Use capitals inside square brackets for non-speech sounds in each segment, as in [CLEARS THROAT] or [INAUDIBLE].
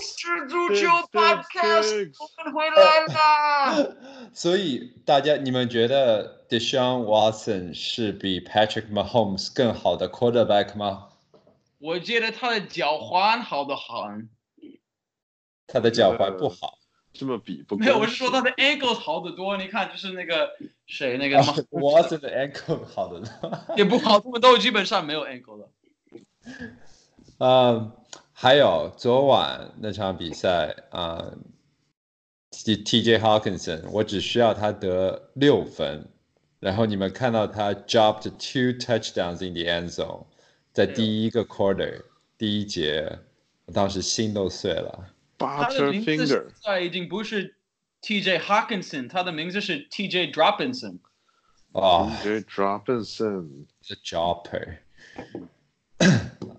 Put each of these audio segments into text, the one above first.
是足球 podcast，我们回来啦！[LAUGHS] 所以大家，你们觉得 Deshaun Watson 是比 Patrick Mahomes 更好的 quarterback 吗？我觉得他的脚踝好的很。他的脚踝不好，这么比不？没有，我是说他的 ankle 好得多。你看，就是那个谁，那个 Watson 的 ankle 好的多，也不好，他们都基本上没有 ankle 的。嗯。还有昨晚那场比赛啊，T T J Hawkinson，我只需要他得六分，然后你们看到他 dropped two touchdowns in the end zone，在第一个 quarter 第一节，我当时心都碎了。Butterfinger，在已经不是 T J Hawkinson，他的名字是 T J Dropinson。哦，T J Dropinson，the dropper。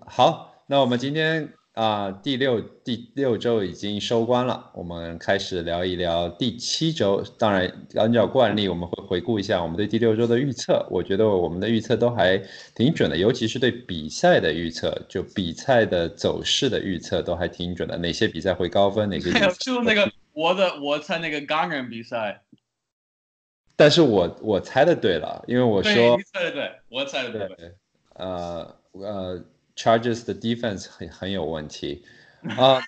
好，那我们今天。啊，第六第六周已经收官了，我们开始聊一聊第七周。当然，按照惯例，我们会回顾一下我们对第六周的预测。我觉得我们的预测都还挺准的，尤其是对比赛的预测，就比赛的走势的预测都还挺准的。哪些比赛会高分？哪些？就那个我的我猜那个钢人比赛，但是我我猜的对了，因为我说你猜的对，我猜的对。呃呃。Charges 的 defense 很很有问题啊，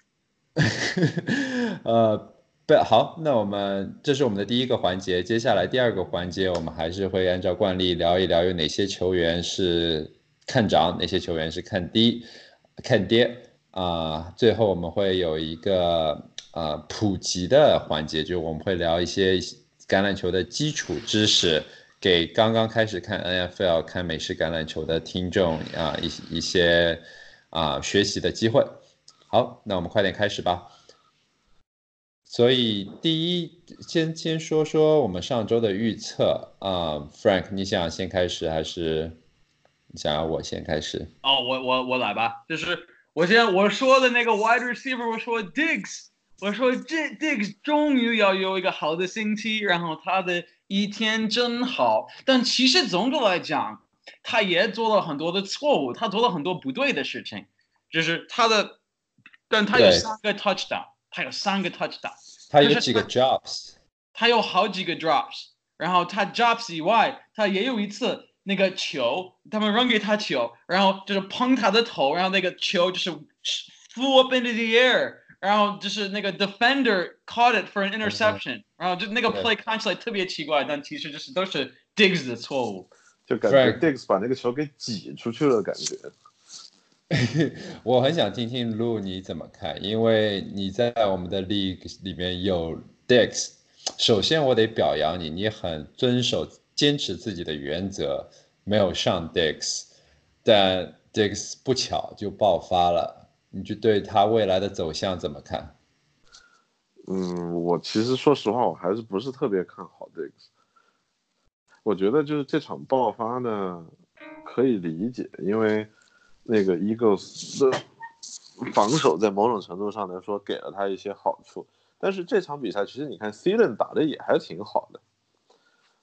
[LAUGHS] 呃，不好，那我们这是我们的第一个环节，接下来第二个环节，我们还是会按照惯例聊一聊有哪些球员是看涨，哪些球员是看低、看跌啊。最后我们会有一个呃普及的环节，就我们会聊一些橄榄球的基础知识。给刚刚开始看 NFL、看美式橄榄球的听众啊，一一些啊学习的机会。好，那我们快点开始吧。所以第一，先先说说我们上周的预测啊，Frank，你想先开始还是你想要我先开始？哦，我我我来吧，就是我先我说的那个 wide receiver，我说 Digs，我说这 Diggs 终于要有一个好的星期，然后他的。一天真好，但其实总的来讲，他也做了很多的错误，他做了很多不对的事情，就是他的，但他有三个 touchdown，他有三个 touchdown，他有几个 drops，他有好几个 drops，然后他 drops 以外，他也有一次那个球，他们扔给他球，然后就是碰他的头，然后那个球就是 flew up into the air。然后就是那个 defender caught it for an interception，然后就那个 play 看起来特别奇怪，但其实就是都是 Diggs 的错误，就感觉 Diggs 把那个球给挤出去了，感觉。[LAUGHS] 我很想听听 Lu 你怎么看，因为你在我们的 league 里面有 Diggs。首先我得表扬你，你很遵守、坚持自己的原则，没有上 Diggs，但 Diggs 不巧就爆发了。你就对他未来的走向怎么看？嗯，我其实说实话，我还是不是特别看好这个。我觉得就是这场爆发呢，可以理解，因为那个 Eagles 的防守在某种程度上来说给了他一些好处。但是这场比赛其实你看 c l e n 打的也还挺好的，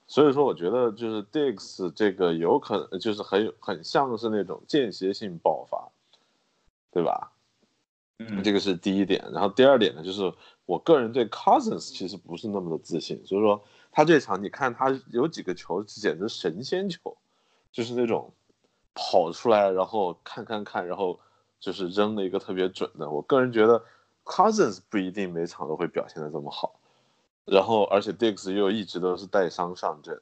所以说我觉得就是 Diggs 这个有可能就是很有很像是那种间歇性爆发，对吧？嗯，这个是第一点，然后第二点呢，就是我个人对 Cousins 其实不是那么的自信，所以说他这场你看他有几个球简直神仙球，就是那种跑出来然后看看看，然后就是扔了一个特别准的。我个人觉得 Cousins 不一定每场都会表现的这么好，然后而且 Digs 又一直都是带伤上阵，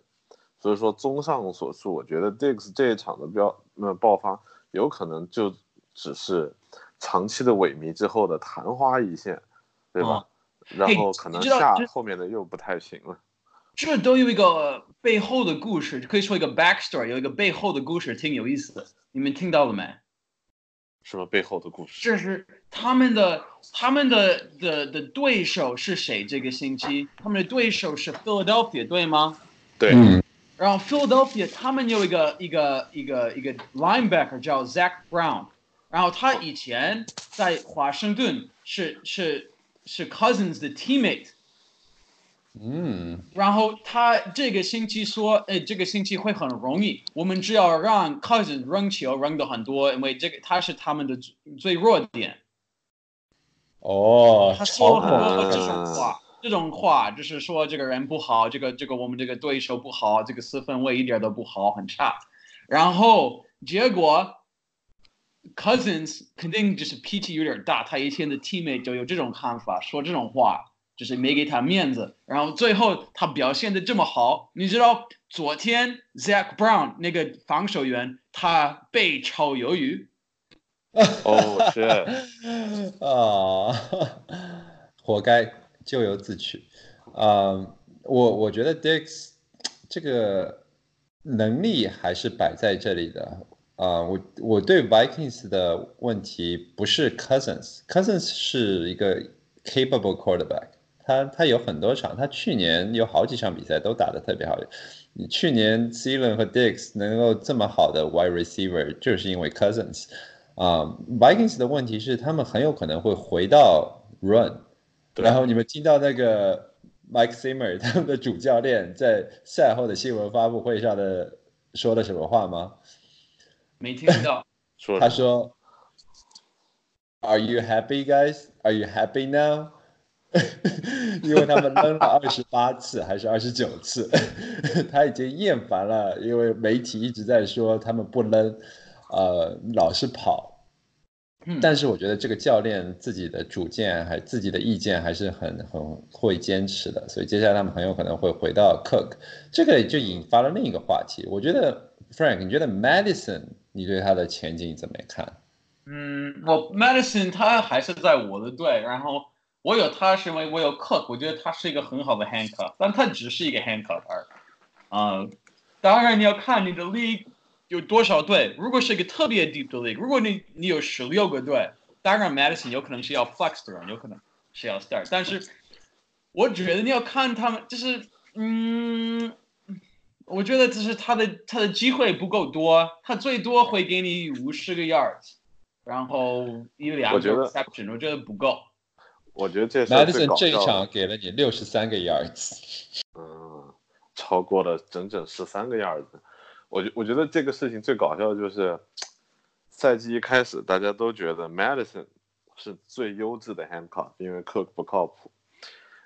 所以说综上所述，我觉得 Diggs 这一场的标那爆发有可能就只是。长期的萎靡之后的昙花一现，对吧？然后可能下后面的又不太行了。这都有一个背后的故事，可以说一个 backstory，有一个背后的故事，挺有意思的。你们听到了没？什么背后的故事？这是他们的他们的的的对手是谁？这个星期他们的对手是 Philadelphia，对吗？对。然后 Philadelphia 他们有一个一个一个一个 linebacker 叫 Zach Brown。然后他以前在华盛顿是是是 Cousins 的 teammate，嗯，然后他这个星期说，哎，这个星期会很容易，我们只要让 Cousins 扔球扔的很多，因为这个他是他们的最弱点。哦，他说了很多这种话，这种话就是说这个人不好，这个这个我们这个对手不好，这个四分卫一点都不好，很差。然后结果 Cousins 肯定就是脾气有点大，他以前的 teammate 就有这种看法，说这种话就是没给他面子。然后最后他表现的这么好，你知道昨天 Zach Brown 那个防守员他被炒鱿鱼。哦，[LAUGHS] 是，啊，活该，咎由自取。啊、我我觉得 Dix 这个能力还是摆在这里的。啊、我我对 Vikings 的问题不是 Cousins，Cousins 是一个 capable quarterback，他他有很多场，他去年有好几场比赛都打得特别好。你去年 c e l a n 和 Dix 能够这么好的 wide receiver，就是因为 Cousins。啊、v i k i n g s 的问题是他们很有可能会回到 run，然后你们听到那个 Mike Zimmer 他们的主教练在赛后的新闻发布会上的说了什么话吗？没听到，[LAUGHS] 说他说：“Are you happy, guys? Are you happy now？” [LAUGHS] 因为他们扔了二十八次还是二十九次，[LAUGHS] 他已经厌烦了，因为媒体一直在说他们不扔，呃，老是跑。嗯但是我觉得这个教练自己的主见还自己的意见还是很很会坚持的，所以接下来他们很有可能会回到 Cook，这个就引发了另一个话题。我觉得 Frank，你觉得 Madison 你对他的前景怎么看？嗯，我 Madison 他还是在我的队，然后我有他是因为我有 Cook，我觉得他是一个很好的 handcuff，但他只是一个 handcuff 而已。啊、当然你要看你的 league 有多少队，如果是一个特别 deep 的 league，如果你你有十六个队，当然 Madison 有可能是要 flex 的人，有可能是要 start，但是我觉得你要看他们，就是嗯。我觉得就是他的他的机会不够多，他最多会给你五十个 yards，然后一两个我觉得 reception，我觉得不够。我觉得这 Madison 这一场给了你六十三个 yards，嗯，超过了整整十三个 yards。我觉我觉得这个事情最搞笑的就是，赛季一开始大家都觉得 Madison 是最优质的 handcuff，因为 Cook 不靠谱。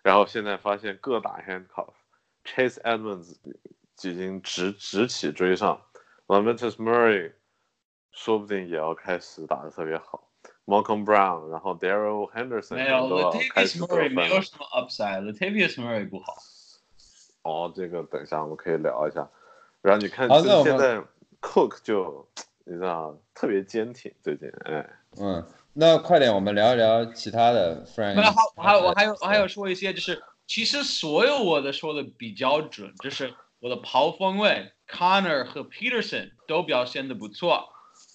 然后现在发现各打 handcuff，Chase Edmonds 已经直直起追上，Lamentus Murray 说不定也要开始打得特别好，Malcolm Brown，然后 Daryl Henderson 没有 Latavius Murray 没有什么 upside，Latavius Murray 不好。哦，这个等一下我们可以聊一下。然后你看，就好那我们现在 Cook 就你知道特别坚挺，最近哎，嗯，那快点，我们聊一聊其他的 Frank。没有，还还有我还有我还有说一些，就是其实所有我的说的比较准，就是我的跑锋位 Connor 和 Peterson 都表现的不错，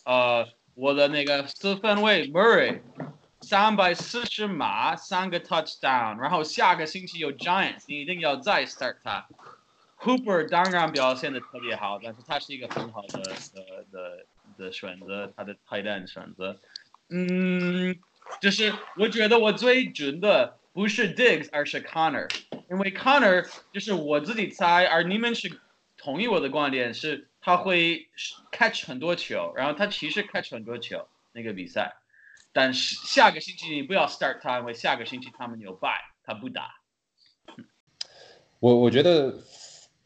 呃，我的那个四分卫 Murray 三百四十码三个 touchdown，然后下个星期有 Giants，你一定要再 start 他。Hooper 当然表现的特别好，但是他是一个很好的的的的选择，他的 tight end 选择。嗯，就是我觉得我最准的不是 Diggs，而是 Connor，因为 Connor 就是我自己猜，而你们是同意我的观点，是他会 catch 很多球，然后他其实 catch 很多球那个比赛，但是下个星期你不要 start 他，因为下个星期他们有 bye，他不打。我我觉得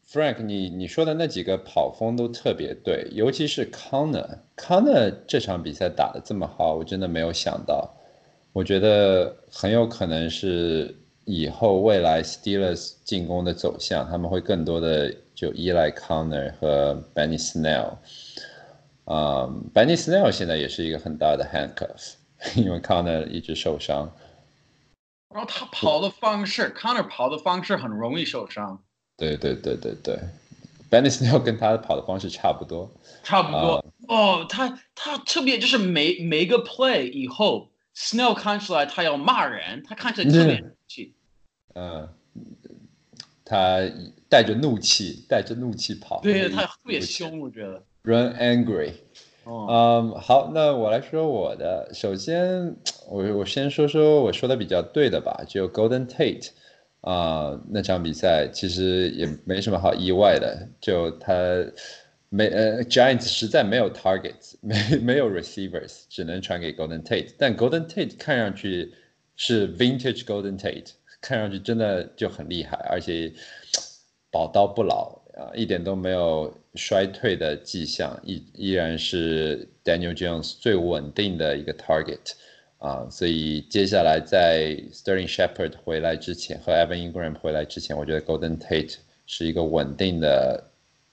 Frank，你你说的那几个跑风都特别对，尤其是 Connor，Connor 这场比赛打得这么好，我真的没有想到。我觉得很有可能是以后未来 Steelers 进攻的走向，他们会更多的就依赖 Connor 和 Benny Snell。啊、b e n n y Snell 现在也是一个很大的 handcuff，因为 Connor 一直受伤。然后他跑的方式，Connor 跑的方式很容易受伤，对对对对对，Benny Snell 跟他跑的方式差不多。差不多。哦，他他特别就是每每个 play 以后，Snell 看出来他要骂人，他看起来特别生气。嗯，他带着怒气，带着怒气跑。对，他特别凶，我觉得。Run angry。哦，嗯，好，那我来说我的。首先，我我先说说我说的比较对的吧，就 Golden Tate 啊、那场比赛其实也没什么好意外的，就他没呃 Giants 实在没有 targets，没没有 receivers，只能传给 Golden Tate，但 Golden Tate 看上去是 Vintage Golden Tate，看上去真的就很厉害，而且宝刀不老啊，一点都没有衰退的迹象，依依然是 Daniel Jones 最稳定的一个 target 啊，所以接下来在 Sterling Shepard 回来之前和 Evan Ingram 回来之前，我觉得 Golden Tate 是一个稳定的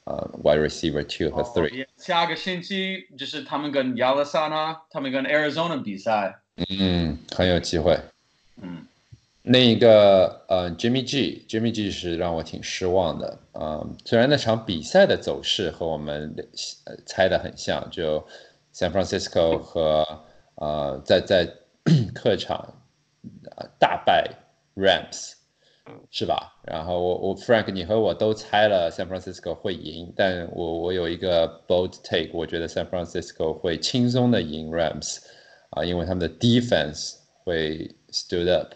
呃 wide receiver two 和 three。下个星期就是他们跟亚利桑那，他们跟 Arizona 比赛，嗯，很有机会。嗯。另一个呃，Jimmy G，Jimmy G 是让我挺失望的啊、虽然那场比赛的走势和我们呃猜的很像，就 San Francisco 和呃在在 [CLEARS THROAT] 客场呃大败 Rams 是吧？然后我我 Frank 你和我都猜了 San Francisco 会赢，但我我有一个 bold take，我觉得 San Francisco 会轻松的赢 Rams 啊、因为他们的 defense 会 stood up。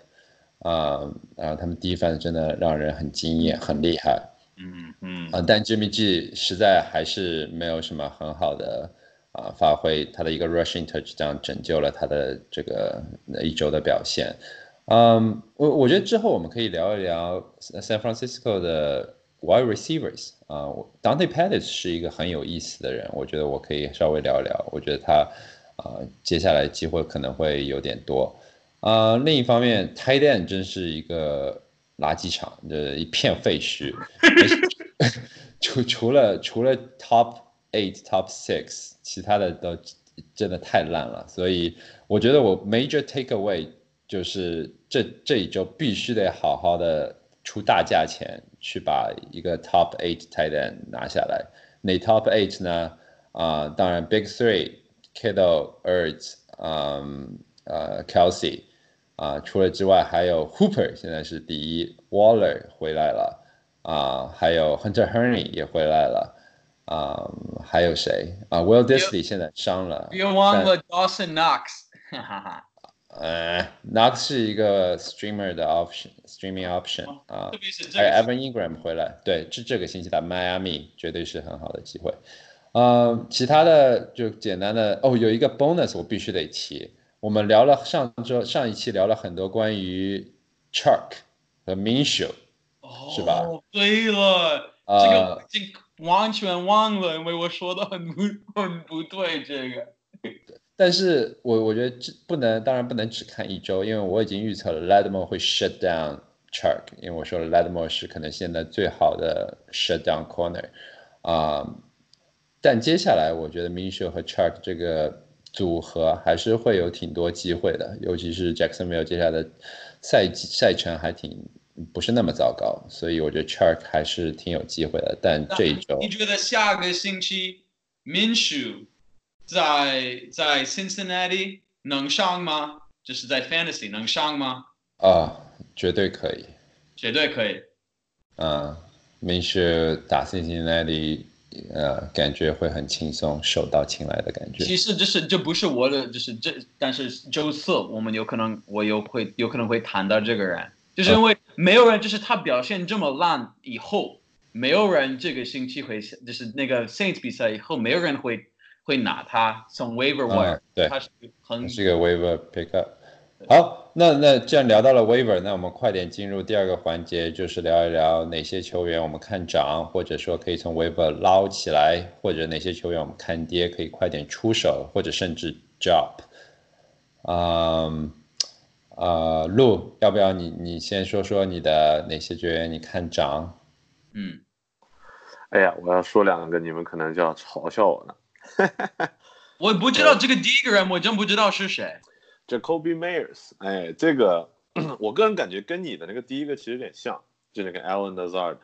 啊、然后他们 defense 真的让人很惊艳，很厉害嗯嗯啊、但 Jimmy G 实在还是没有什么很好的啊、发挥，他的一个 rushing touchdown 拯救了他的这个一周的表现。嗯，我我觉得之后我们可以聊一聊 San Francisco 的 wide receivers 啊、Dante Pettis 是一个很有意思的人，我觉得我可以稍微聊一聊，我觉得他啊、接下来机会可能会有点多。啊、另一方面，tight end 真是一个垃圾场，这一片废墟。[LAUGHS] 除除了除了 top eight、top six，其他的都真的太烂了。所以我觉得我 major takeaway 就是这这一周必须得好好的出大价钱去把一个 top eight tight end 拿下来。哪 top eight 呢？啊、当然 big three，Kittle、Ertz，嗯呃 Kelsey。啊，除了之外，还有 Hooper 现在是第一，Waller 回来了啊，还有 Hunter Henry 也回来了啊，还有谁啊？Will Disley 现在伤了，别忘了 Dawson Knox，哈哈哈。呃，Knox 是一个 streamer 的 option，streaming option 啊特，别是这还有 Evan Ingram 回来，对，这这个星期打 Miami 绝对是很好的机会。呃，其他的就简单的哦，有一个 bonus 我必须得提，我们聊了上周上一期聊了很多关于 Chuck 和 Minshew，是吧哦，对了，这呃个我已经完全忘了，因为我说的很不很不对，这个。[LAUGHS] 但是我我觉得这不能，当然不能只看一周，因为我已经预测了 Lattimore 会 shut down Chuck，因为我说了 Lattimore 是可能现在最好的 shut down corner 啊、但接下来我觉得 Minshew 和 Chuck 这个组合还是会有挺多机会的，尤其是 Jacksonville 接下来的赛季赛程还挺不是那么糟糕，所以我觉得 Chuck 还是挺有机会的。但这一周你觉得下个星期 Minshew 在在 Cincinnati 能上吗？就是在 Fantasy 能上吗？啊、绝对可以。绝对可以。嗯，没事打 Cincinnati，呃，感觉会很轻松，手到擒来的感觉。其实这是这不是我的，就是这，但是周四我们有可能我有会有可能会谈到这个人，就是因为没有人就是他表现这么烂以后，没有人这个星期会就是那个 Saints 比赛以后，没有人会会拿他从 waiver wire，、嗯对他是很是个 waiver pickup。好，那那既然聊到了 waiver，那我们快点进入第二个环节，就是聊一聊哪些球员我们看涨，或者说可以从 waiver 捞起来，或者哪些球员我们看跌，可以快点出手，或者甚至 drop。嗯，呃，陆，要不要你你先说说你的哪些球员你看涨？嗯，哎呀，我要说两个，你们可能就要嘲笑我了。[LAUGHS] 我不知道这个第一个人，我真不知道是谁。Jacoby Myers，哎，这个我个人感觉跟你的那个第一个其实有点像，就那个 Alan Lazard。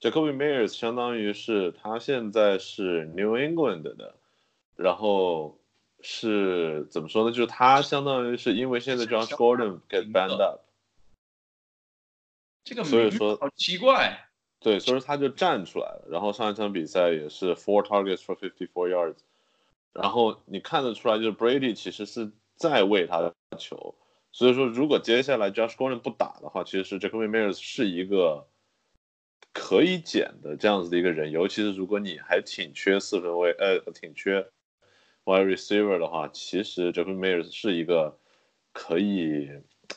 Jacoby Myers 相当于是他现在是 New England 的，然后是怎么说呢？就是他相当于是因为现在 Josh Gordon get banned up，这个所以说好奇怪。对，所以说他就站出来了。然后上一场比赛也是 four targets for fifty four yards，然后你看得出来，就是 Brady 其实是在为他的球。所以说，如果接下来 Josh Gordon 不打的话，其实是 Jacoby Myers 是一个可以捡的这样子的一个人，尤其是如果你还挺缺四分卫，呃，挺缺 wide receiver 的话，其实 Jacoby Myers 是一个可以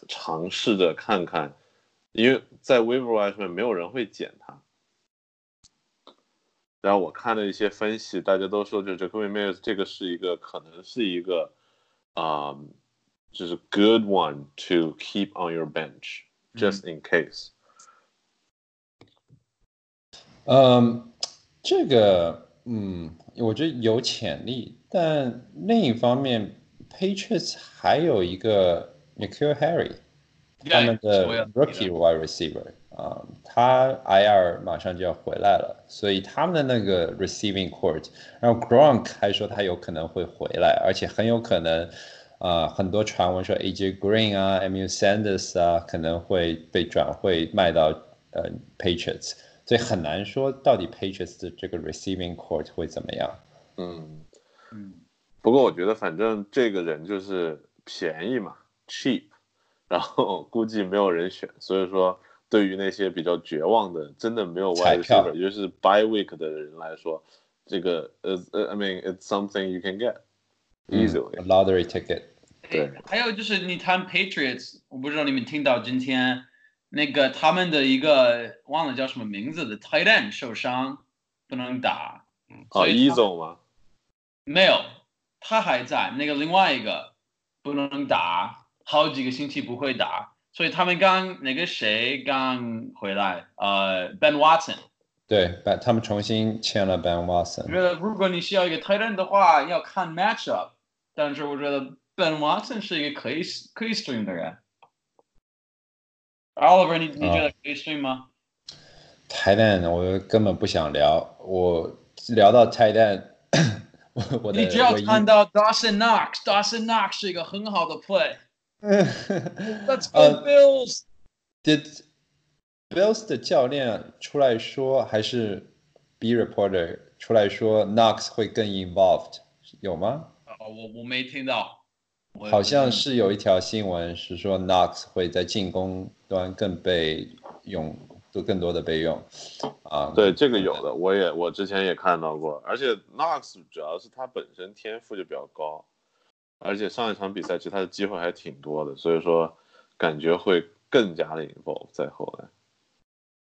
尝试着看看，因为在 waiver wire 上面没有人会捡它。然后我看了一些分析，大家都说，就 Jacoby Myers 这个是一个可能是一个啊、就是 good one to keep on your bench just in case。嗯，这个嗯，我觉得有潜力，但另一方面，Patriots 还有一个 Nikhil Harry，他们的 rookie wide receiver 啊、他 IR 马上就要回来了，所以他们的那个 receiving court，然后 Gronk 还说他有可能会回来，而且很有可能。啊、很多传闻说 AJ Green 啊，Emil Sanders 啊，可能会被转会卖到呃 Patriots，所以很难说到底 Patriots 的这个 receiving court 会怎么样。嗯，嗯，不过我觉得反正这个人就是便宜嘛，cheap，然后 [LAUGHS] 估计没有人选，所以说对于那些比较绝望的，真的没有彩 wide 票 receiver，尤其是 bye week 的人来说，这个呃呃，I mean it's something you can get 嗯 easily。a lottery ticket。对还有就是你谈 Patriots，我不知道你们听到今天那个他们的一个忘了叫什么名字的 tight end 受伤不能打，啊，所以他一总吗？没有，他还在。那个另外一个不能打，好几个星期不会打，所以他们刚那个谁刚回来，呃，Ben Watson。对，把他们重新签了 Ben Watson。觉得如果你需要一个 tight end 的话，要看 matchup，但是我觉得 Ben Watson 是一个可以可以 stream 的人。Oliver，你你觉得可以 stream 吗？tight end 我根本不想聊，我聊到 tight end，我我的你只要看到 Dawson Knox，Dawson Knox 是一个很好的 play。[LAUGHS] Let's go 呃 Bills！Did Bills 的教练出来说，还是 B reporter 出来说 Knox 会更 involved，有吗？哦，我我没听到。好像是有一条新闻是说 Knox 会在进攻端更被用，就更多的被用啊。对，这个有的，我也我之前也看到过，而且 Knox 主要是他本身天赋就比较高，而且上一场比赛其实他的机会还挺多的，所以说感觉会更加的 involve 在后来。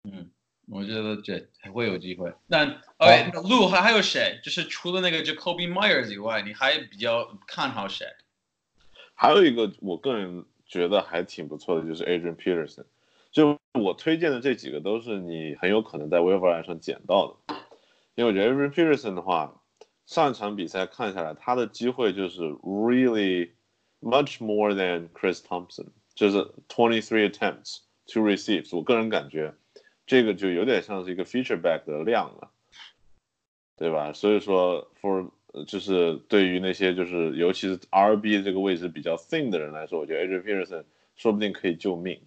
嗯，我觉得这还会有机会。那 OK，路还还有谁？就是除了那个 Jacoby Myers 以外，你还比较看好谁？还有一个我个人觉得还挺不错的，就是 Adrian Peterson。就我推荐的这几个都是你很有可能在 w a i v e r 上捡到的，因为我觉得 Adrian Peterson 的话，上一场比赛看下来，他的机会就是 really much more than Chris Thompson，就是 twenty three attempts to receive。我个人感觉这个就有点像是一个 feature back 的量了，对吧？所以说 for 就是对于那些就是尤其是 RB 这个位置比较 thin 的人来说，我觉得 Adrian Peterson 说不定可以救命。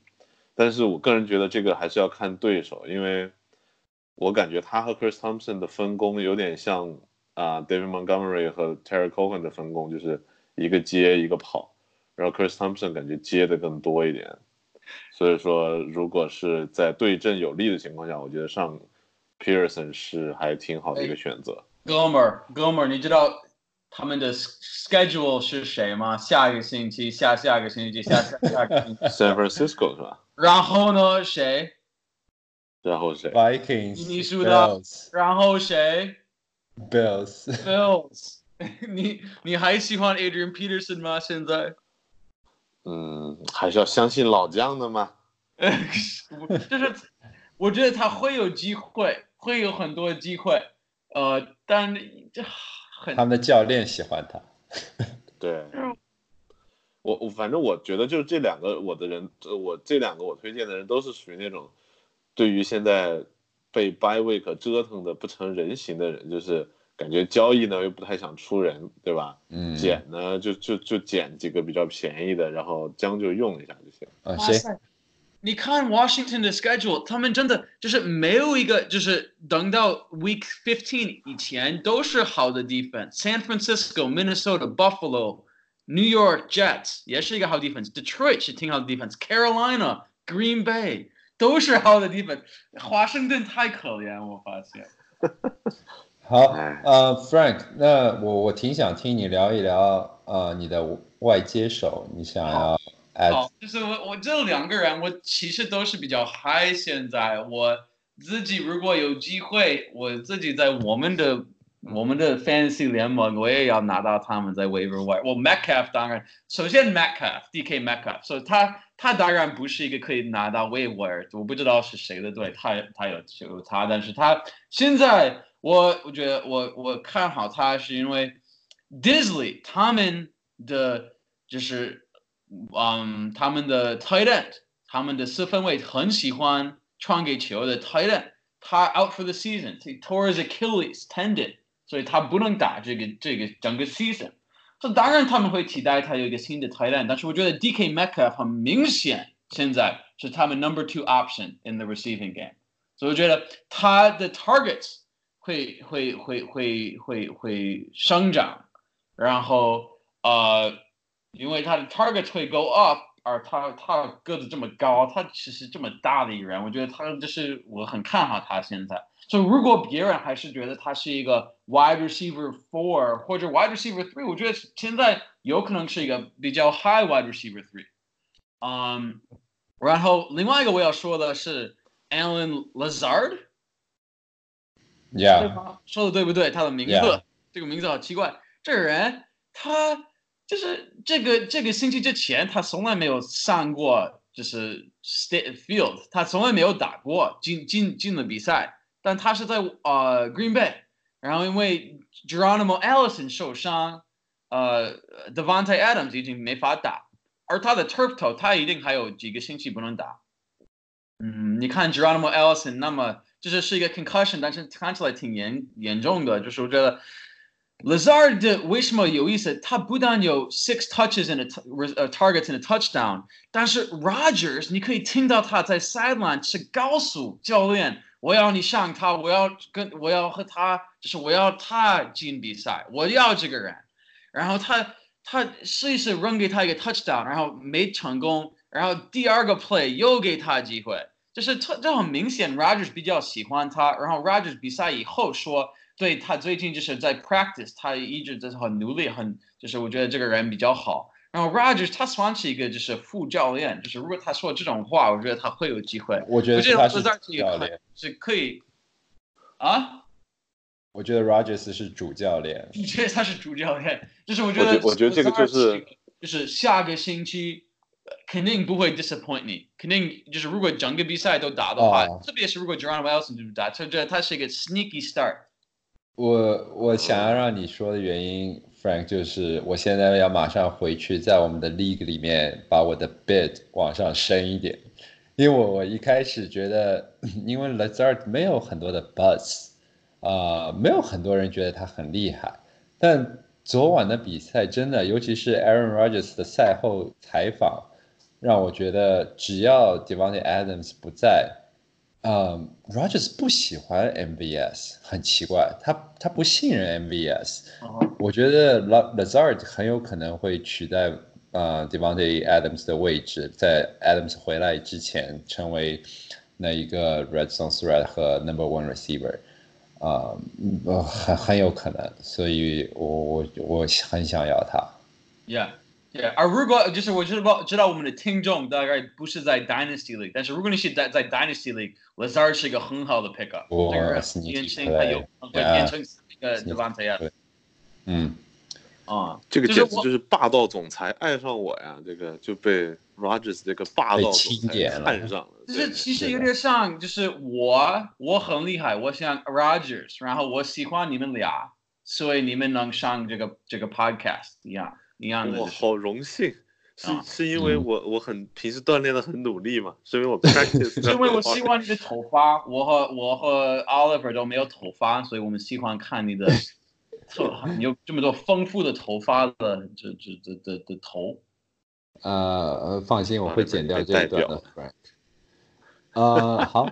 但是我个人觉得这个还是要看对手，因为我感觉他和 Chris Thompson 的分工有点像啊、David Montgomery 和 Terry Cohen 的分工，就是一个接一个跑，然后 Chris Thompson 感觉接的更多一点。所以说，如果是在对阵有利的情况下，我觉得上 Pearson 是还挺好的一个选择。哥们儿，哥们儿，你知道他们的 schedule 是谁吗？下一个星期，下下个星期，下下下个星期。San Francisco 是吧？然后呢？谁？然后谁？Vikings 你输的然后谁 Bills？Bills。[LAUGHS] 你你还喜欢 Adrian Peterson 吗？现在？嗯，还是要相信老将的嘛。[LAUGHS] 就是我觉得他会有机会，会有很多机会，呃，但这很他们的教练喜欢他。[LAUGHS] 对，我我反正我觉得就是这两个我的人，呃我这两个我推荐的人都是属于那种对于现在被 by week 折腾的不成人形的人，就是感觉交易呢又不太想出人，对吧？嗯，捡呢就就就捡几个比较便宜的，然后将就用一下就行。啊，谁？哇塞！你看 Washington 的 schedule，他们真的就是没有一个，就是等到 Week Fifteen 以前都是好的 defense。San Francisco、Minnesota、Buffalo、New York Jets 也是一个好 defense，Detroit 是挺好的 defense，Carolina、Green Bay 都是好的 defense。华盛顿太可怜，我发现。好，哎呃，Frank，那我我挺想听你聊一聊，呃，你的外接手，你想要哦，就是我我这两个人，我其实都是比较嗨。现在我自己如果有机会，我自己在我们的我们的 fantasy 联盟，我也要拿到他们在 waiver wire。我 Metcalf 当然，首先 Metcalf DK Metcalf，所以他他当然不是一个可以拿到 waiver 我不知道是谁的队，他他有有他，但是他现在我我觉得我我看好他是因为 Disley 他们的就是。嗯，他们的 tight end，他们的四分卫很喜欢传给球的 tight end，他 out for the season，他 tore his Achilles tendon，所以他不能打这个这个整个 season。这当然他们会期待他有一个新的 tight end，但是我觉得 DK Metcalf 很明显现在是他们 number two option in the receiving game，所以我觉得他的 targets 会会会会会会生长，然后呃。因为他的 target 会 go up， 而他他个子这么高，他其实这么大的一个人，我觉得他就是我很看好他现在。就如果别人还是觉得他是一个 wide receiver four 或者 wide receiver three，我觉得现在有可能是一个比较 high wide receiver three。嗯，然后另外一个我要说的是 Alan Lazard。Yeah，说的对不对？他的名字 Yeah. 这个名字好奇怪。这个人他就是这个这个星期之前，他从来没有上过，就是 state field，他从来没有打过进进进了比赛。但他是在呃 Green Bay，然后因为 Geronimo Allison 受伤，呃 Devante Adams 已经没法打，而他的 turf toe 他一定还有几个星期不能打。嗯，你看 Geronimo Allison 那么就是是一个 concussion，但是看起来挺严严重的，就是我觉得 Lazard 的为什么有意思？他不但有 six touches and a 呃 targets and a touchdown，但是 Rogers 你可以听到他在 sideline 是告诉教练，我要你上他，我要跟我要和他，就是我要他进比赛，我要这个人。然后他他试一试扔给他一个 touchdown，然后没成功，然后第二个 play 又给他机会，就是特这很明显，Rogers 比较喜欢他。然后 Rogers 比赛以后说，对他最近就是在 practice，他一直就是很努力，很就是我觉得这个人比较好。然后 Rogers 他算是一个就是副教练，就是如果他说这种话，我觉得他会有机会。我觉得他是主教练，是可以啊。[LAUGHS] 我觉得 Rogers 是主教练。你觉得他是主教练，就是我觉得我觉得这个就是就是下个星期呃肯定不会 disappoint 你，肯定就是如果整个比赛都打的话，哦特别是如果 Geronimo Wilson 就是打，他这他是一个 sneaky start。我我想要让你说的原因，Frank，就是我现在要马上回去，在我们的 league 里面把我的 bid 往上升一点，因为我我一开始觉得，[LAUGHS] 因为 Lazard 没有很多的 buzz，啊、没有很多人觉得他很厉害，但昨晚的比赛真的，尤其是 Aaron Rodgers 的赛后采访，让我觉得只要 Devonte Adams 不在，嗯，Rogers 不喜欢 MVS，很奇怪，他他不信任 MVS。我觉得 La Lazard 很有可能会取代呃 Devontae Adams 的位置，在 Adams 回来之前成为那一个 Red Zone threat 和 Number One receiver，啊、很很有可能，所以我我我很想要他。Yeah, yeah. 而如果就是我知道知道我们的听众大概不是在 Dynasty League，但是如果你是在在 Dynasty League，Lazard 是一个很好的 pickup。哇这个年轻，他有会变成一个 Sneaky Devontae Adams 嗯，啊。这个就是我简直就是霸道总裁爱上我呀！这个就被 Rogers 这个霸道被总裁钦点了看上了。就是其实有点像，就是我我很厉害，我像 Rogers，然后我喜欢你们俩，所以你们能上这个这个 podcast 一样一样的、我就是。好荣幸，是啊是因为嗯我我很平时锻炼的很努力嘛，[LAUGHS] 是因为我 practice 是因为我喜欢你的头发，我和我和 Oliver 都没有头发，所以我们喜欢看你的 [LAUGHS] 头，你有这么多丰富的头发的这这这的的头。呃，呃放心，我会剪掉这一段的，Frank。呃，好，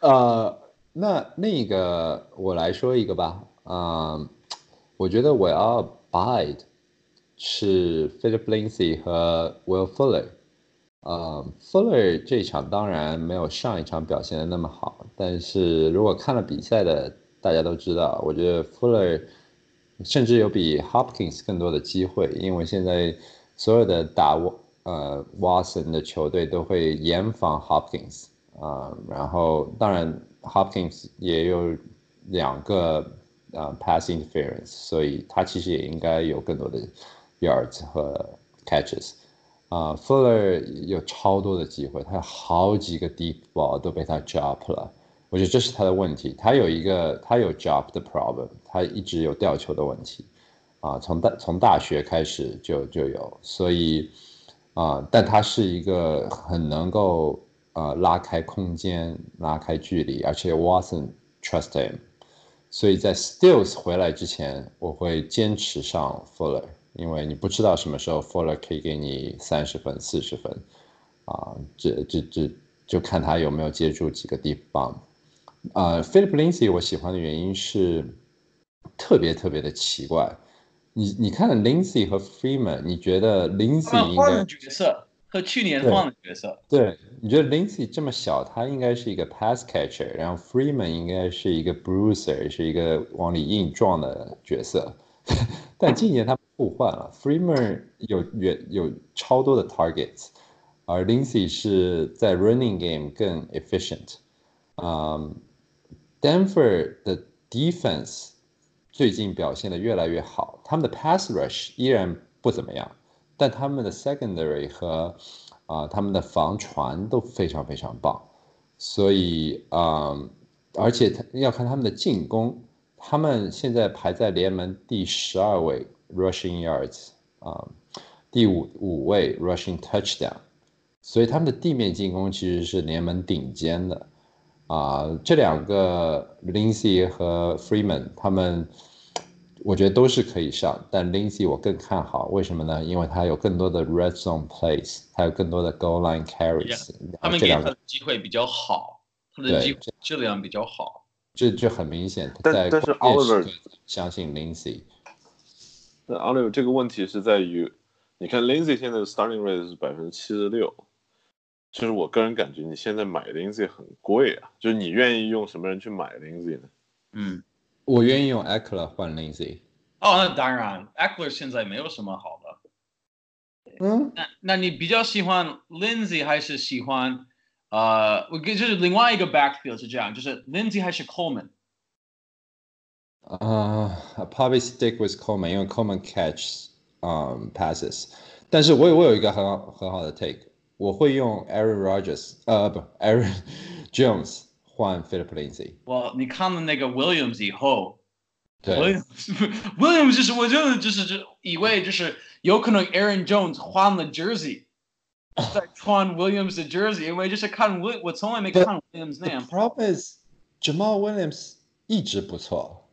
呃，那那个我来说一个吧，嗯、我觉得我要 bide 是 Philip Lindsay 和 Will Fuller。呃，Fuller 这场当然没有上一场表现的那么好，但是如果看了比赛的，大家都知道，我觉得 Fuller 甚至有比 Hopkins 更多的机会，因为现在所有的打呃 Watson 的球队都会严防 Hopkins 啊、然后当然 Hopkins 也有两个呃 pass interference，所以他其实也应该有更多的 yards 和 catches。啊、f u l l e r 有超多的机会，他有好几个 deep ball 都被他 drop 了。我觉得这是他的问题，他有一个他有 drop 的 problem，他一直有掉球的问题。啊，从大从大学开始就就有，所以啊，但他是一个很能够呃拉开空间、拉开距离，而且 Watson trust him，所以在 Stills 回来之前，我会坚持上 Fuller，因为你不知道什么时候 Fuller 可以给你三十分、四十分，啊，这这这就看他有没有接住几个地方。呃，Philip Lindsay 我喜欢的原因是特别特别的奇怪。你你看 Lindsay 和 Freeman，你觉得 Lindsay 应该们换了角色，和去年对换了角色。对？你觉得 Lindsay 这么小，他应该是一个 pass catcher，然后 Freeman 应该是一个 bruiser，是一个往里硬撞的角色。但今年他们互换了，Freeman 有远有超多的 targets，而 Lindsay 是在 running game 更 efficient。嗯，Denver 的 defense 最近表现的越来越好，他们的 pass rush 依然不怎么样，但他们的 secondary 和啊、他们的防传都非常非常棒，所以啊、嗯而且他要看他们的进攻，他们现在排在联盟第十二位 rushing yards 啊、第五五位 rushing touchdown，所以他们的地面进攻其实是联盟顶尖的。啊、这两个 Lindsay 和 Freeman 他们，我觉得都是可以上，但 Lindsay 我更看好，为什么呢？因为他有更多的 red zone plays，还有更多的 goal line carries，、他们这两个给他的机会比较好，他的对机会质量比较好。这这很明显，但但是 Oliver- 相信 Lindsay，那 Oliver 这个问题是在于，你看 Lindsay 现在的 starting rate 是百分之七十六，就是我个人感觉你现在买 Lindsay 很贵啊，就是你愿意用什么人去买 Lindsay 呢？嗯，我愿意用 Eckler 换 Lindsay。哦，那当然，Eckler 现在没有什么好的。嗯，那那你比较喜欢 Lindsay 还是喜欢 呃，我跟就是另外一个 backfield 是这样，就是 Lindsay 还是 Coleman？啊、i probably stick with Coleman，因为 Coleman catch um passes，但是我有我有一个很好很好的 take，我会用 Aaron Rodgers，呃不 Aaron [LAUGHS] Jones 换 Philip Lindsay，我你看了那个 Williams [LAUGHS] 以后对， ，Williams Williams 就是我真的就是就以为就是有可能 Aaron Jones 换了 jersey， [LAUGHS] 在穿 Williams 的 jersey，因为就是看 Will 我从来没看 Williams 那 The 样。problem is Jamal Williams 一直不错，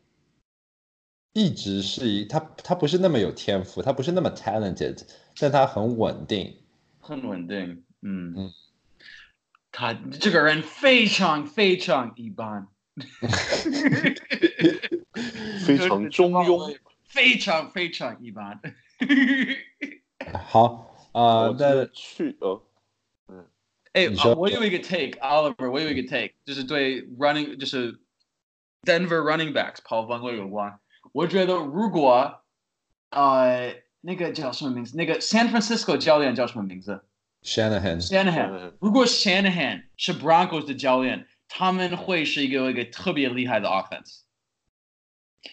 一直是一他他不是那么有天赋，他不是那么 talented，但他很稳定。很稳定，嗯。嗯。他这个人非常非常一般，[LAUGHS] 非常中庸，[LAUGHS] 非常非常一般。好啊、那我记得去呃，哎你，说啊我有一个 take，Oliver，我有一个 take，就是对 running，就是 Denver running backs 跑方会有关。我觉得如果呃那个叫什么名字？那个 San Francisco 教练叫什么名字 Shanahan ？Shanahan。嗯如果 Shanahan 是 Broncos 的教练，他们会是一个一个特别厉害的 offense，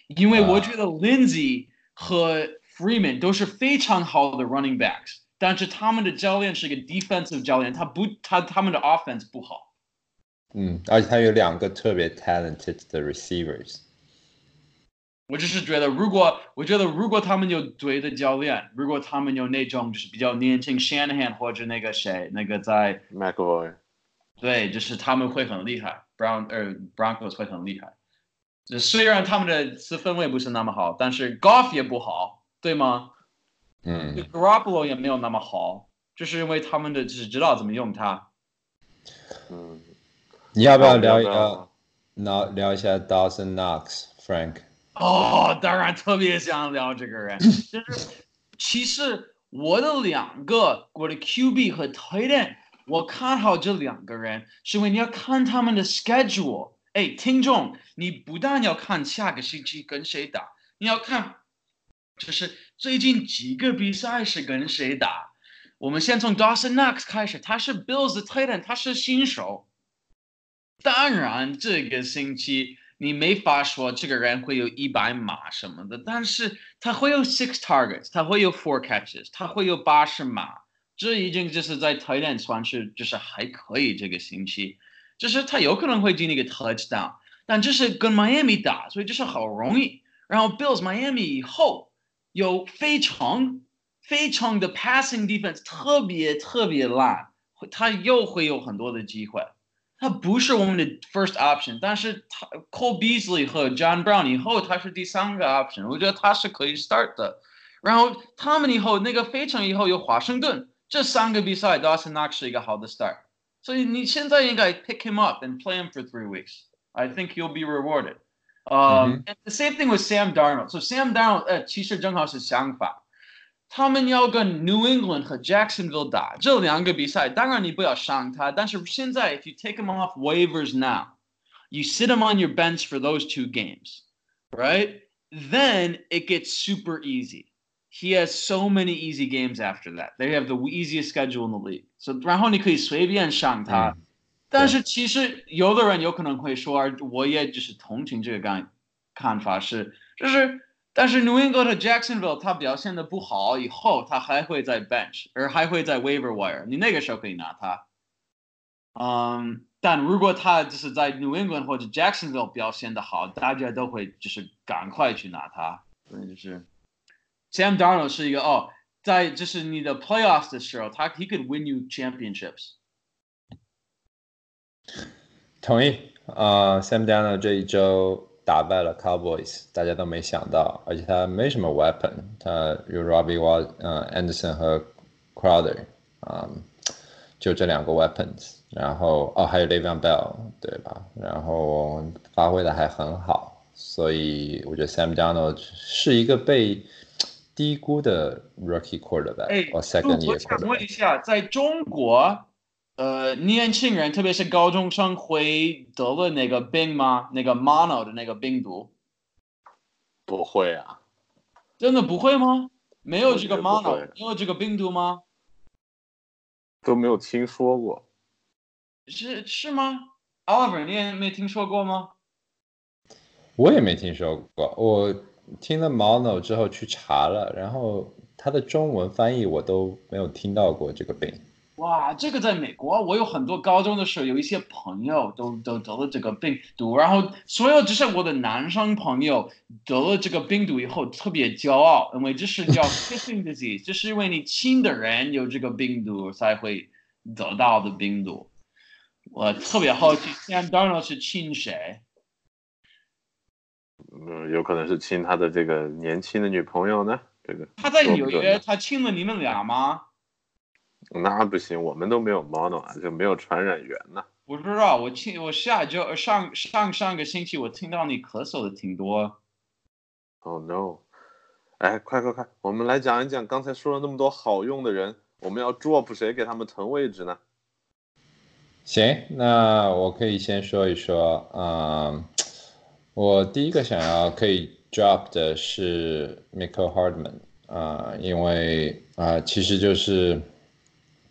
因为我觉得 Lindsay 和 Freeman 都是非常好的 running backs， 但是他们的教练是一个 defensive 教练，他不他他们的 offense 不好。嗯，而且他有两个特别 talented 的 receivers。我只是觉得，如果我觉得如果他们有对的教练，如果他们有那种就是比较年轻 Shanahan 或者那个谁，那个在 McAvoy，对，就是他们会很厉害，Brown 呃 Broncos 会很厉害。虽然他们的四分位不是那么好，但是 Golf 也不好，对吗？嗯 Garoppolo 也没有那么好，就是因为他们的只知道怎么用它。嗯，你要不要聊一聊聊聊一下 Dawson Knox Frank？哦，当然特别想聊这个人，[LAUGHS] 就是其实我的两个我的 QB 和 Tight end，我看好这两个人，是因为你要看他们的 schedule。哎，听众，你不但要看下个星期跟谁打，你要看，就是最近几个比赛是跟谁打。我们先从 Dawson Knox 开始，他是 Bills 的 tight end，他是新手。当然，这个星期你没法说这个人会有一百码什么的，但是他会有 six targets，他会有 four catches，他会有八十码，这已经就是在 tight end 算是就是还可以这个星期，就是他有可能会进一个 touchdown，但这是跟 Miami 打，所以这是好容易。然后 Bills Miami 以后有非常非常的 passing defense 特别特别烂，会他又会有很多的机会。他不是我们的 first option，但是他 Cole Beasley 和 John Brown 以后他是第三个 option，我觉得他是可以 start 的。然后他们以后那个费城以后有华盛顿，这三个比赛 Dawson Knox 是一个好的 start，所以你现在应该 pick him up and play him for three weeks. I think you'll be rewarded. Um, and the same thing with Sam Darnold. So Sam Darnold 呃其实正好是相反。他们要跟 New England 和 Jacksonville 打这两个比赛，当然你不要伤他，但是现在 if you take him off waivers now, you sit him on your bench for those two games, right? Then it gets super easy. He has so many easy games after that. They have the easiest schedule in the league. So 然后你可以随便上他， 但是其实有的人有可能会说，我也就是同情这个看看法是，就是。但是 New England 和 Jacksonville 他表现的不好，以后他还会在 bench，而还会在 waiver wire，你那个时候可以拿他。嗯，但如果他就是在 New England 或者 Jacksonville 表现的好，大家都会就是赶快去拿他。所以就是 Sam Darnold 是一个哦，在就是你的 playoffs 的时候，他 he could win you championships。同意啊、呃、，Sam Darnold 这一周打败了 Cowboys，大家都没想到，而且他没什么 weapon，他有 Robbie Wall，呃，Anderson 和 Crowder，啊、嗯，就这两个 weapons，然后哦还有 Le'Veon Bell，对吧？然后发挥的还很好，所以我觉得 Sam Darnold 是一个被低估的 rookie quarterback，哎，或 second 我 year 想问 quarterback。一下，在中国，呃，年轻人，特别是高中生，会得了那个病吗？那个 mono 的那个病毒，不会啊，真的不会吗？没有这个 mono，会没有这个病毒吗？都没有听说过。是是吗？Oliver，你也没听说过吗？我也没听说过，我听了 mono 之后去查了，然后它的中文翻译我都没有听到过这个病。哇，这个在美国，我有很多高中的时候有一些朋友都都得了这个病毒，然后所有只是我的男生朋友得了这个病毒以后特别骄傲，因为这是叫 kissing disease，这是因为你亲的人有这个病毒才会得到的病毒。我特别好奇，Sam Darnold 是亲谁？嗯，有可能是亲他的这个年轻的女朋友呢。这个他在纽约，他亲了你们俩吗？那不行，我们都没有 mono 啊，就没有传染源呢。我不知道，我听我下周上上上个星期我听到你咳嗽的挺多。Oh no！哎，快快快，我们来讲一讲刚才说了那么多好用的人，我们要 drop 谁给他们腾位置呢？行，那我可以先说一说，嗯，我第一个想要可以 drop 的是 Michael Hardman，啊、因为啊、其实就是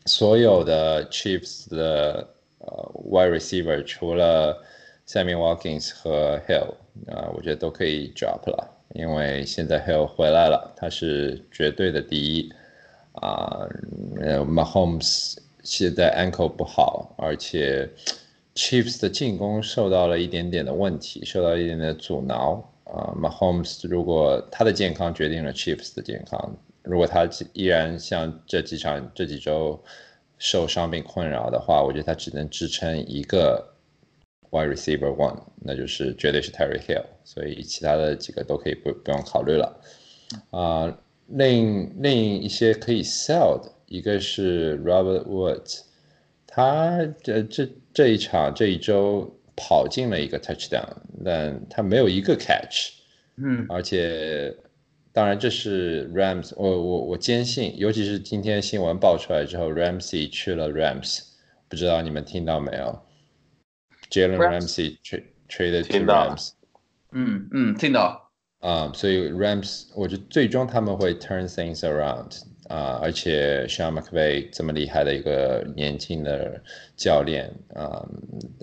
所有的 Chiefs 的呃 wide receiver 除了 Sammy Watkins 和 Hill，啊、我觉得都可以 drop 了，因为现在 Hill 回来了，他是绝对的第一。啊，呃，Mahomes 现在 ankle 不好，而且 Chiefs 的进攻受到了一点点的问题，受到一点点的阻挠。啊，Mahomes 如果他的健康决定了 Chiefs 的健康，如果他依然像这几场这几周受伤病困扰的话，我觉得他只能支撑一个 wide receiver one，那就是绝对是 Terry Hill，所以其他的几个都可以不不用考虑了。啊、另另一些可以 sell 的，一个是 Robert Woods，他这这这一场这一周跑进了一个 touchdown，但他没有一个 catch，嗯，而且当然这是 Rams，我我我坚信，尤其是今天新闻爆出来之后，Ramsey 去了 Rams，不知道你们听到没有？Jalen Rams- Ramsey trade traded to 听到了 Rams。嗯嗯，听到。啊、所以 Rams，我觉得最终他们会 turn things around。啊、而且 Sean McVay 这么厉害的一个年轻的教练啊、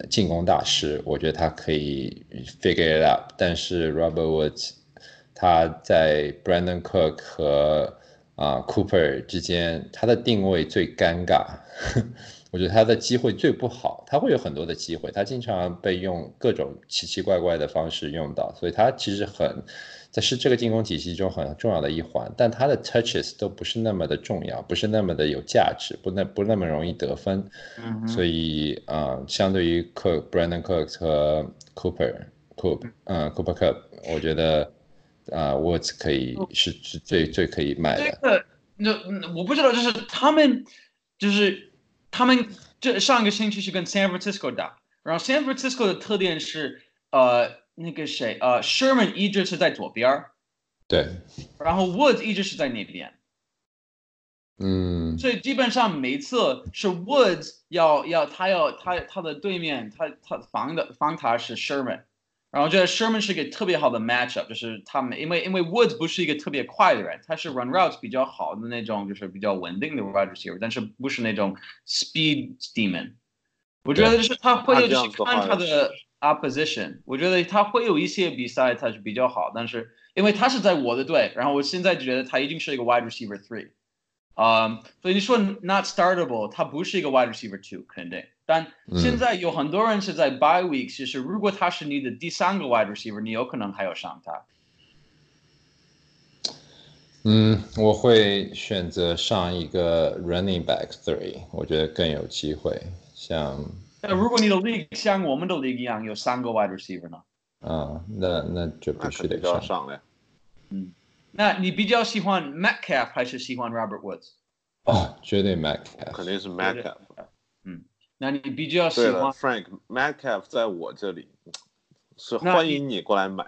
进攻大师，我觉得他可以 figure it out。但是 Robert Woods 他在 Brandon Cook 和啊、Cooper 之间，他的定位最尴尬。[LAUGHS] 我觉得他的机会最不好，他会有很多的机会，他经常被用各种奇奇怪怪的方式用到，所以他其实很在是这个进攻体系中很重要的一环，但他的 touches 都不是那么的重要，不是那么的有价值，不那不那么容易得分，所以啊、呃相对于 Cook、Brandon Cooks 和 Cooper、Coop、嗯 Cooper Cup，我觉得啊、，Words 可以是是最最可以卖的。这个那那我不知道，就是他们就是他们这上个星期是跟 San Francisco 打，然后 San Francisco 的特点是呃那个谁呃 Sherman 一直是在左边儿，对，然后 Woods 一直是在那边，嗯，所以基本上每次是 Woods 要要他要他他的对面他他防的防他是 Sherman，然后这 Sherman 是一个特别好的 matchup，就是他们因为因为 Woods 不是一个特别快的人，他是 run routes 比较好的那种，就是比较稳定的 wide receiver，但是不是那种 speed demon。我觉得就是他会那这去样子的话看他的 opposition，我觉得他会有一些比赛他是比较好，但是因为他是在我的队，然后我现在觉得他一定是一个 wide receiver three。啊、所以你说 not startable，他不是一个 wide receiver two 肯定，但现在有很多人是在 bye week，其实如果他是你的第三个 wide receiver，你有可能还要上他。嗯，我会选择上一个 running back three，我觉得更有机会。像，那如果你的 league 像我们的 league 一样有三个 wide receiver 呢？啊，那那就必须得上。上了嗯。那你比较喜欢 Metcalf 还是喜欢 Robert Woods？哦，绝对 Metcalf。肯定是 Metcalf。那你比较喜欢，，Frank Metcalf 在我这里是欢迎你过来买。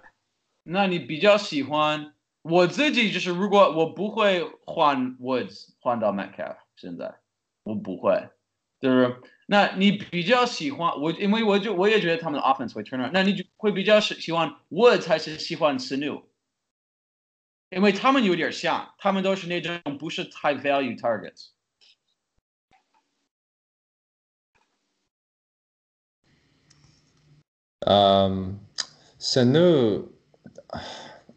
那你比较喜欢我自己就是如果我不会换 Woods 换到 Metcalf，现在我不会，就是那你比较喜欢我，因为我就我也觉得他们的 offense 会 turn around，那你就会比较喜喜欢 Woods 还是喜欢 Sanu？因为他们有点像，他们都是那种不是 high value targets。嗯，Sanu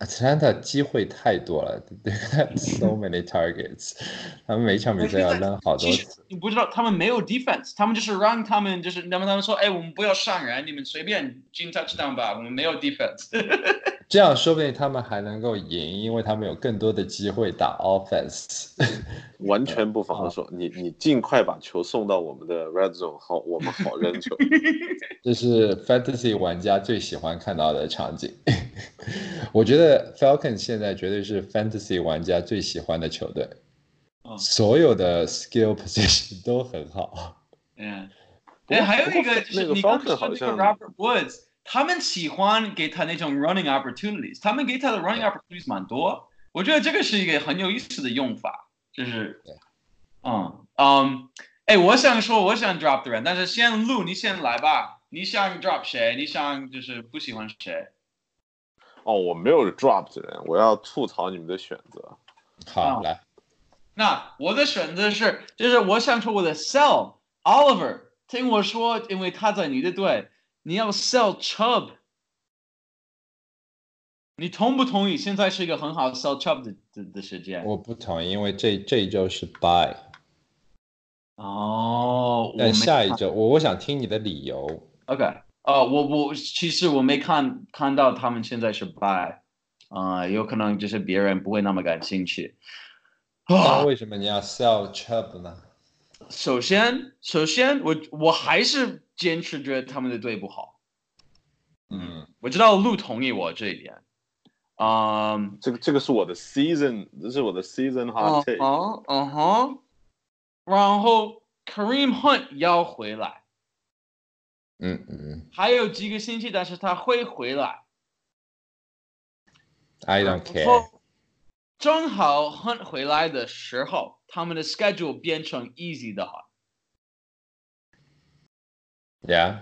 Atlanta 机会太多了，They [LAUGHS] got so many targets，[LAUGHS] 他们每场比赛要扔好多其。你不知道，他们没有 defense，他们就是让他们就是，那么他们说，哎，我们不要上人，你们随便进 touchdown 吧，我们没有 defense。[LAUGHS] 这样说不定他们还能够赢，因为他们有更多的机会打 offense。完全不防守，你你尽快把球送到我们的 red zone，好，我们好扔球。这是 fantasy 玩家最喜欢看到的场景。[LAUGHS] 我觉得 Falcons 现在绝对是 fantasy 玩家最喜欢的球队，嗯所有的 skill position [LAUGHS] 都很好。嗯，哎，还有一个就是你刚 Falcon 说那个 Robert Woods，他们喜欢给他那种 running opportunities，他们给他的 running opportunities 蛮多，我觉得这个是一个很有意思的用法，就是对，嗯嗯，哎，我想说我想 drop 的人，但是先录，你先来吧，你想 drop 谁？你想就是不喜欢谁？哦，我没有 drop 的人，我要吐槽你们的选择。好，哦来，那我的选择是，就是我想说我的 sell Oliver，听我说，因为他在你的队，你要 sell Chubb。你同不同意？现在是一个很好 sell Chubb 的的的时间。我不同意，因为这这一周是 bye，哦，我没但下一周我我想听你的理由。OK，哦，我我其实我没看看到他们现在是 buy，啊、有可能就是别人不会那么感兴趣。那啊，为什么你要 sell Chubb 呢？首先，首先我我还是坚持觉得他们的队不好。嗯，我知道路同意我这一点。嗯，这个这个是我的 season，这是我的 season 嗯 hot take。哼，嗯哼，然后 Kareem Hunt 要回来，嗯嗯还有几个星期，但是他会回来。，I don't care。正好 Hunt 回来的时候，他们的 schedule 变成 easy 的很，Yeah，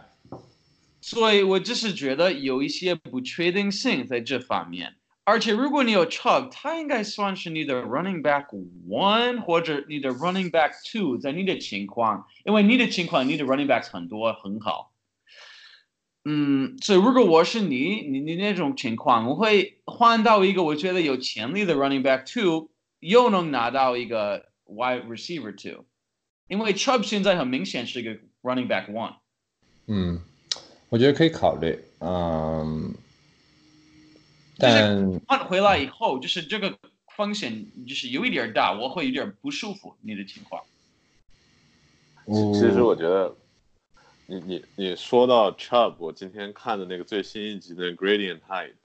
所以我只是觉得有一些不确定性在这方面。而且如果你有 Chubb，他应该算是你的 running back one 或者你的 running back two，在你的情况，因为你的情况，你的 running backs 很多很好。嗯，所以如果我是你，你你那种情况，我会换到一个我觉得有潜力的 running back two，又能拿到一个 wide receiver two，因为 Chubb 现在很明显是一个 running back one。嗯，我觉得可以考虑。嗯，但换回来以后，就是这个风险就是有一点大，我会有点不舒服。你的情况，其实我觉得，你你你说到 Chubb，我今天看的那个最新一集的 Gradient Height，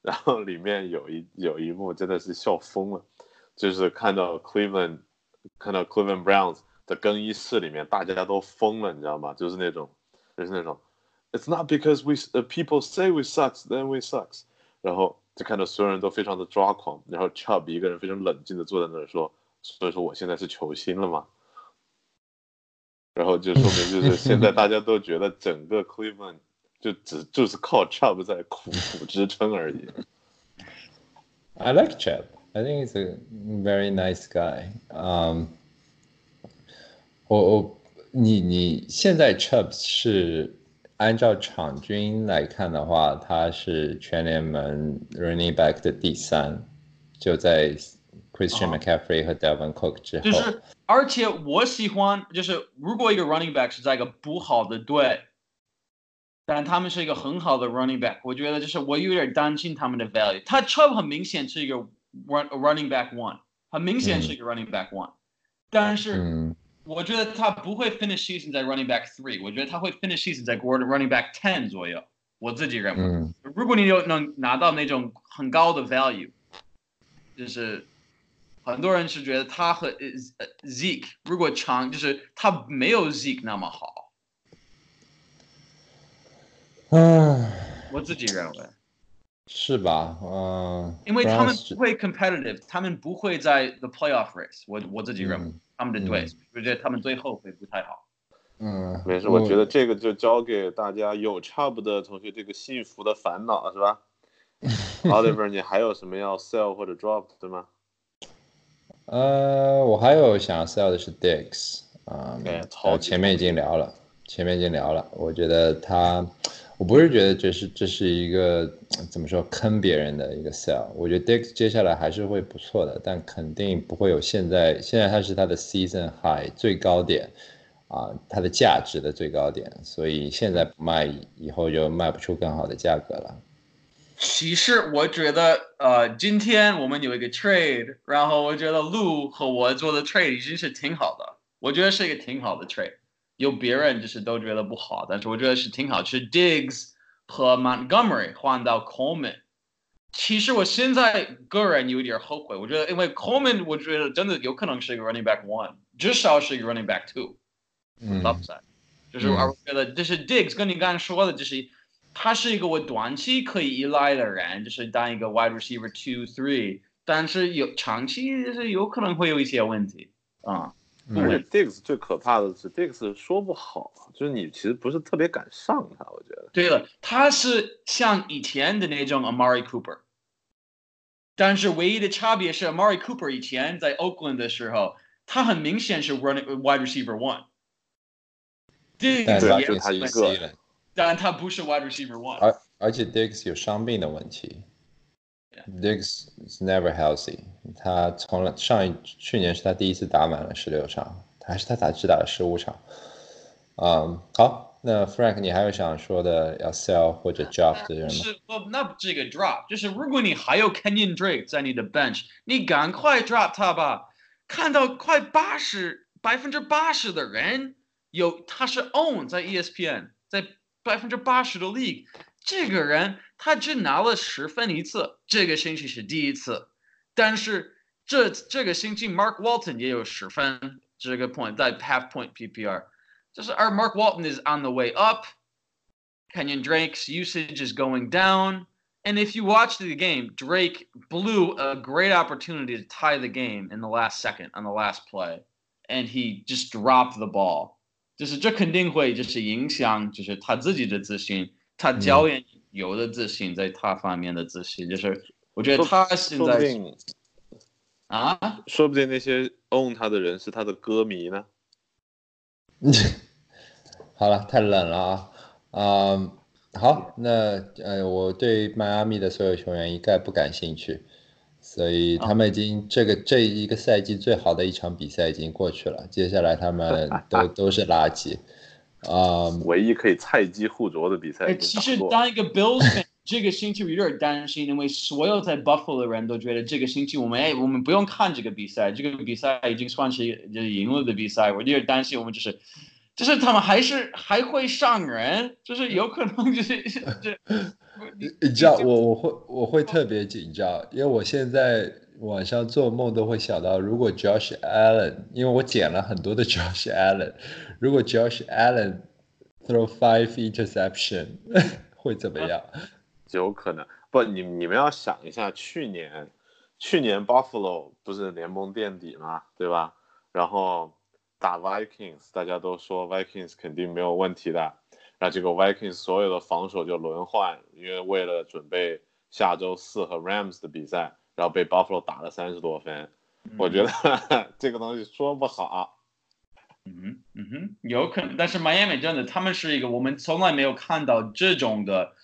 然后里面有一有一幕真的是笑疯了，就是看到 Cleveland，看到 Cleveland Browns 的更衣室里面大家都疯了，你知道吗？就是那种，就是那种，It's not because we people say we sucks, then we sucks。然后就看到所有人都非常的抓狂，然后 Chubb 一个人非常冷静的坐在那儿说：“所以说我现在是球星了吗？”然后就说明就是现在大家都觉得整个 Cleveland 就只就是靠 Chubb 在苦苦支撑而已。I like Chubb. I think he's a very nice guy. Um, 我我你你现在 Chubb 是按照场均来看的话，他是全联盟 running back 的第三，就在 Christian 哦 McCaffrey 和 Devin Cook 之后。就是而且我喜欢，就是如果一个 running back 是在一个不好的队，但他们是一个很好的 running back，我觉得就是我有点担心他们的 value。他 Chubb 很明显是一个 run running back one，很明显是一个 running back one，、但是。嗯我觉得他不会 finish season 在 running back three，我觉得他会 finish season 在 running back ten 左右。我自己认为，嗯如果你有能拿到那种很高的 value，就是很多人是觉得他和呃 Zeke 如果强，就是他没有 Zeke 那么好。嗯，我自己认为，是吧？嗯，因为他们不会 competitive，他们不会在 the playoff race 我。我自己认为，嗯他们的队，我觉得他们最后会不太好。嗯，没事，我觉得这个就交给大家有 Chubb 的同学这个幸福的烦恼是吧？[LAUGHS] Oliver，你还有什么要 sell 或者 drop 的吗？呃，我还有想要 sell 的是 Dix 啊、哎嗯，超级前面已经聊了，前面已经聊了。我觉得他，我不是觉得这是这是一个怎么说坑别人的一个 sell。我觉得 Dix 接下来还是会不错的，但肯定不会有现在现在它是它的 season high 最高点啊，它的价值的最高点，所以现在不卖，以后就卖不出更好的价格了。其实我觉得，呃，今天我们有一个 trade，然后我觉得路和我做的 trade 已经是挺好的，我觉得是一个挺好的 trade。有别人就是都觉得不好，但是我觉得是挺好，是 Diggs 和 Montgomery 换到 Coleman。其实我现在个人有点后悔，我觉得因为 Coleman 我觉得真的有可能是一个 running back one，至少是一个 running back two。嗯 upside，就是嗯而我觉得就是 Diggs 跟你刚才说的，就是他是一个我短期可以依赖的人，就是当一个 wide receiver two three，但是有长期就是有可能会有一些问题啊。嗯而且 Diggs 最可怕的是 Diggs 说不好，就是你其实不是特别敢上他，我觉得。对了，他是像以前的那种 Amari Cooper，但是唯一的差别是 Amari Cooper 以前在 Oakland 的时候，他很明显是 running wide receiver one。对就他一个但他不是 wide receiver one。而而且 Diggs 有伤病的问题. Diggs is never healthy。他从来上一去年是他第一次打满了十六场，还是他打只打了十五场。嗯，好，那 Frank 你还有想说的要 sell 或者 drop 的人吗？是不，那不是个 drop，就是如果你还有 Kenyon Drake 在你的 bench，你赶快 drop 他吧。看到快八十百分之八十的人有他是 own 在 E ESPN，在百分之八十的 league，这个人他只拿了十分一次，这个星期是第一次，但是这这个星期 Mark Walton 也有十分这个 point 在 half point PPR，就是而 Mark Walton is on the way up。Kenyon Drake's usage is going down. And if you watch the game, Drake blew a great opportunity to tie the game in the last second on the last play, and he just dropped the ball. 就是这肯定会就是影响，就是他自己的自信，他教练有的自信，在他方面的自信，就是我觉得他现在说不定，啊，说不定那些 own 他的人是他的歌迷呢。[LAUGHS] 好了，太冷了啊。嗯，好，那呃，我对迈阿密的所有球员一概不感兴趣，所以他们已经这个这一个赛季最好的一场比赛已经过去了，接下来他们 [LAUGHS] 都都是垃圾。啊、唯一可以菜鸡互啄的比赛哎，其实。当一个 Bills fan，[LAUGHS] 这个星期我有点担心，因为所有在 Buffalo 的人都觉得这个星期我们哎，我们不用看这个比赛，这个比赛已经算是就是赢了的比赛，我有点担心我们就是。就是他们还是还会上人，就是有可能就是这，[LAUGHS] 你知道我我会我会特别紧张，因为我现在晚上做梦都会想到，如果 Josh Allen，因为我捡了很多的 [LAUGHS] Josh Allen，如果 Josh Allen throw five interception [LAUGHS] 会怎么样？[LAUGHS] 有可能不，你你们要想一下，去年去年 Buffalo 不是联盟垫底嘛，对吧？然后打 Vikings，大家都说 Vikings 肯定没有问题的，然后结果 Vikings 所有的防守就轮换，因为为了准备下周四和 Rams 的比赛，然后被 Buffalo 打了三十多分。我觉得这个东西说不好，嗯哼嗯哼，有可能，但是 Miami 真的，他们是一个我们从来没有看到这种的，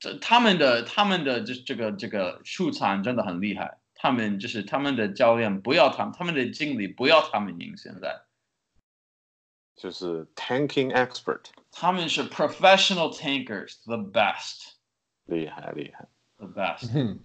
这他们的他们的这这个这个出场真的很厉害，他们就是他们的教练不要他们，他们的经理不要他们赢，现在就是 tanking expert，他们是 professional tankers，the best，the 厉害厉害。 best。嗯